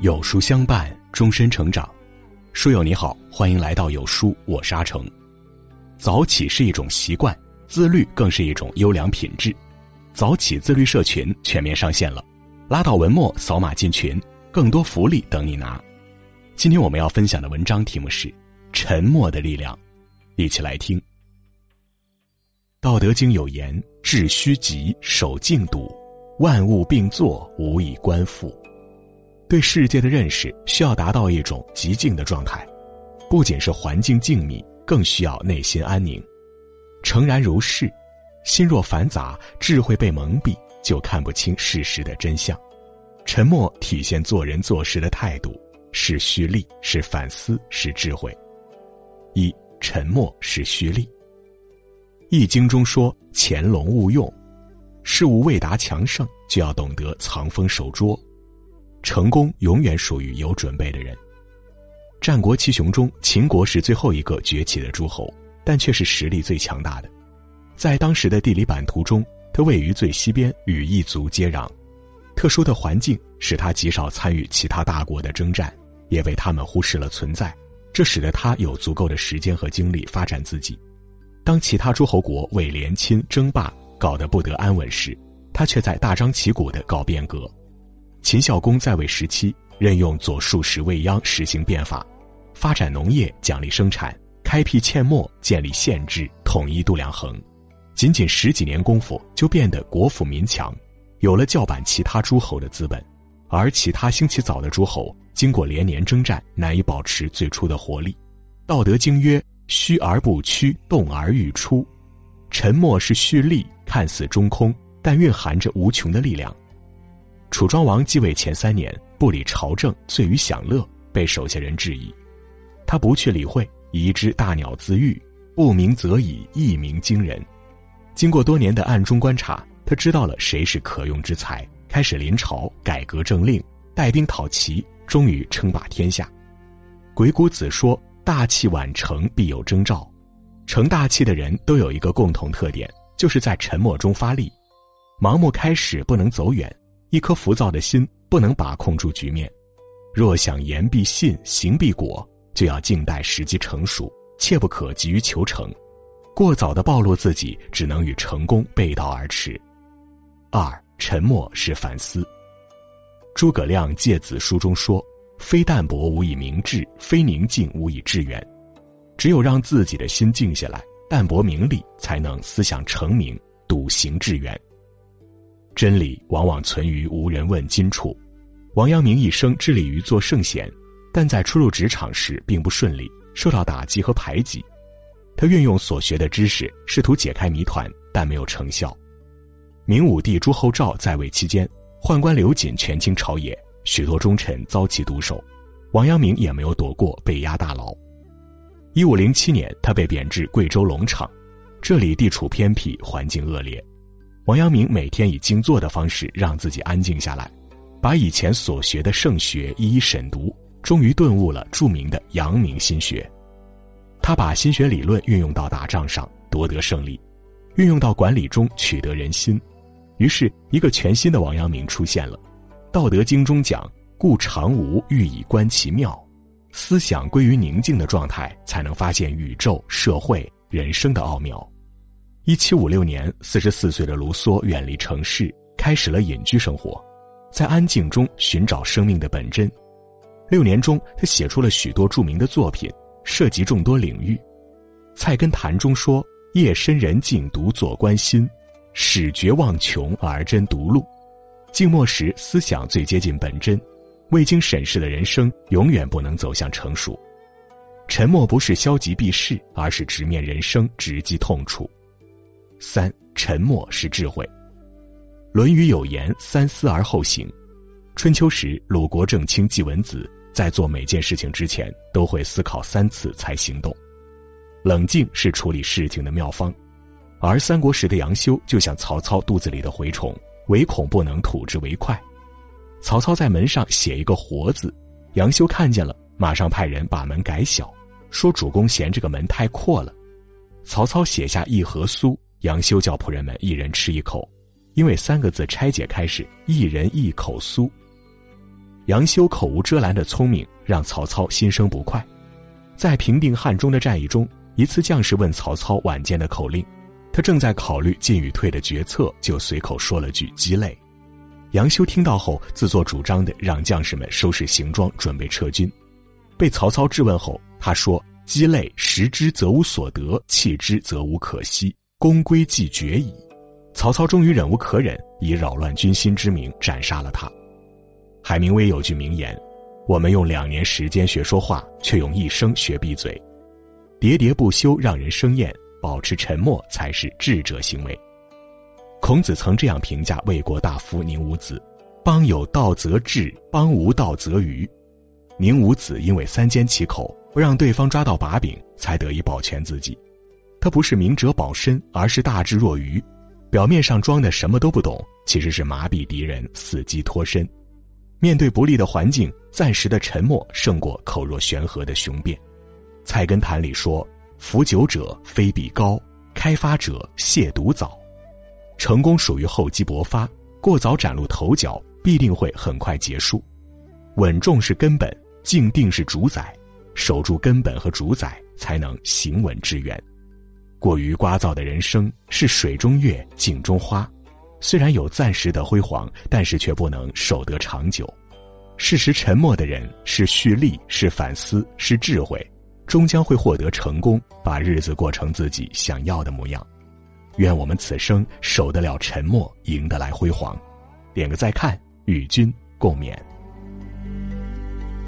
有书相伴，终身成长。书友你好，欢迎来到有书，我是阿成。早起是一种习惯，自律更是一种优良品质。早起自律社群全面上线了，拉到文末扫码进群，更多福利等你拿。今天我们要分享的文章题目是《沉默的力量》，一起来听。《道德经》有言：“致虚极，守静笃，万物并作，无以观复。”对世界的认识需要达到一种极静的状态，不仅是环境静谧，更需要内心安宁。诚然如是，心若繁杂，智慧被蒙蔽，就看不清事实的真相。沉默体现做人做事的态度，是蓄力，是反思，是智慧。一沉默是蓄力。易经中说：“潜龙勿用，事物未达强盛，就要懂得藏锋守拙。”成功永远属于有准备的人。战国七雄中，秦国是最后一个崛起的诸侯，但却是实力最强大的。在当时的地理版图中，它位于最西边，与异族接壤。特殊的环境使他极少参与其他大国的征战，也被他们忽视了存在。这使得他有足够的时间和精力发展自己。当其他诸侯国为联亲争霸搞得不得安稳时，他却在大张旗鼓地搞变革。秦孝公在位时期，任用左庶士未央实行变法，发展农业，奖励生产，开辟阡陌，建立县制，统一度量衡。仅仅十几年功夫，就变得国富民强，有了叫板其他诸侯的资本。而其他兴起早的诸侯，经过连年征战，难以保持最初的活力。道德经曰：“虚而不屈，动而欲出。”沉默是蓄力，看似中空，但蕴含着无穷的力量。楚庄王继位前三年，不理朝政，醉于享乐，被手下人质疑。他不去理会，移之大鸟自愈，不鸣则已，一鸣惊人。经过多年的暗中观察，他知道了谁是可用之才，开始临朝改革政令，带兵讨齐，终于称霸天下。鬼谷子说：“大器晚成，必有征兆。”成大器的人都有一个共同特点，就是在沉默中发力。盲目开始，不能走远。一颗浮躁的心不能把控住局面，若想言必信，行必果，就要静待时机成熟，切不可急于求成。过早的暴露自己，只能与成功背道而驰。二，沉默是反思。诸葛亮《诫子书》中说：“非淡泊无以明志，非宁静无以致远。”只有让自己的心静下来，淡泊名利，才能思想成名，笃行致远。真理往往存于无人问津处。王阳明一生致力于做圣贤，但在初入职场时并不顺利，受到打击和排挤。他运用所学的知识，试图解开谜团，但没有成效。明武帝朱厚照在位期间，宦官刘瑾权倾朝野，许多忠臣遭其毒手，王阳明也没有躲过被押大牢。一五零七年，他被贬至贵州龙场，这里地处偏僻，环境恶劣。王阳明每天以静坐的方式让自己安静下来，把以前所学的圣学一一审读，终于顿悟了著名的阳明心学。他把心学理论运用到打仗上，夺得胜利；运用到管理中，取得人心。于是，一个全新的王阳明出现了。《道德经》中讲：“故常无欲以观其妙。”思想归于宁静的状态，才能发现宇宙、社会、人生的奥妙。一七五六年，四十四岁的卢梭远离城市，开始了隐居生活，在安静中寻找生命的本真。六年中，他写出了许多著名的作品，涉及众多领域。《菜根谭》中说：“夜深人静独坐观心，始觉忘穷而真独路。”静默时，思想最接近本真。未经审视的人生，永远不能走向成熟。沉默不是消极避世，而是直面人生，直击痛处。三沉默是智慧，《论语》有言：“三思而后行。”春秋时，鲁国正卿季文子在做每件事情之前都会思考三次才行动。冷静是处理事情的妙方，而三国时的杨修就像曹操肚子里的蛔虫，唯恐不能吐之为快。曹操在门上写一个“活”字，杨修看见了，马上派人把门改小，说主公嫌这个门太阔了。曹操写下一盒酥。杨修叫仆人们一人吃一口，因为三个字拆解开始“一人一口酥”。杨修口无遮拦的聪明让曹操心生不快。在平定汉中的战役中，一次将士问曹操晚间的口令，他正在考虑进与退的决策，就随口说了句“鸡肋”。杨修听到后，自作主张的让将士们收拾行装，准备撤军。被曹操质问后，他说：“鸡肋食之则无所得，弃之则无可惜，功归既绝矣。”曹操终于忍无可忍，以扰乱军心之名斩杀了他。海明威有句名言：“我们用两年时间学说话，却用一生学闭嘴。喋喋不休让人生厌，保持沉默才是智者行为。”孔子曾这样评价魏国大夫宁武子：“邦有道则治，邦无道则愚。”宁武子因为三缄其口，不让对方抓到把柄，才得以保全自己。他不是明哲保身，而是大智若愚。表面上装的什么都不懂，其实是麻痹敌人，伺机脱身。面对不利的环境，暂时的沉默胜过口若悬河的雄辩。《菜根谭》里说：“腐久者非必高，开发者亵渎早。”成功属于厚积薄发，过早崭露头角，必定会很快结束。稳重是根本，静定是主宰，守住根本和主宰，才能行稳致远。过于聒噪的人生是水中月，镜中花。虽然有暂时的辉煌，但是却不能守得长久。适时沉默的人，是蓄力，是反思，是智慧，终将会获得成功，把日子过成自己想要的模样。愿我们此生守得了沉默，赢得来辉煌。点个再看，与君共勉。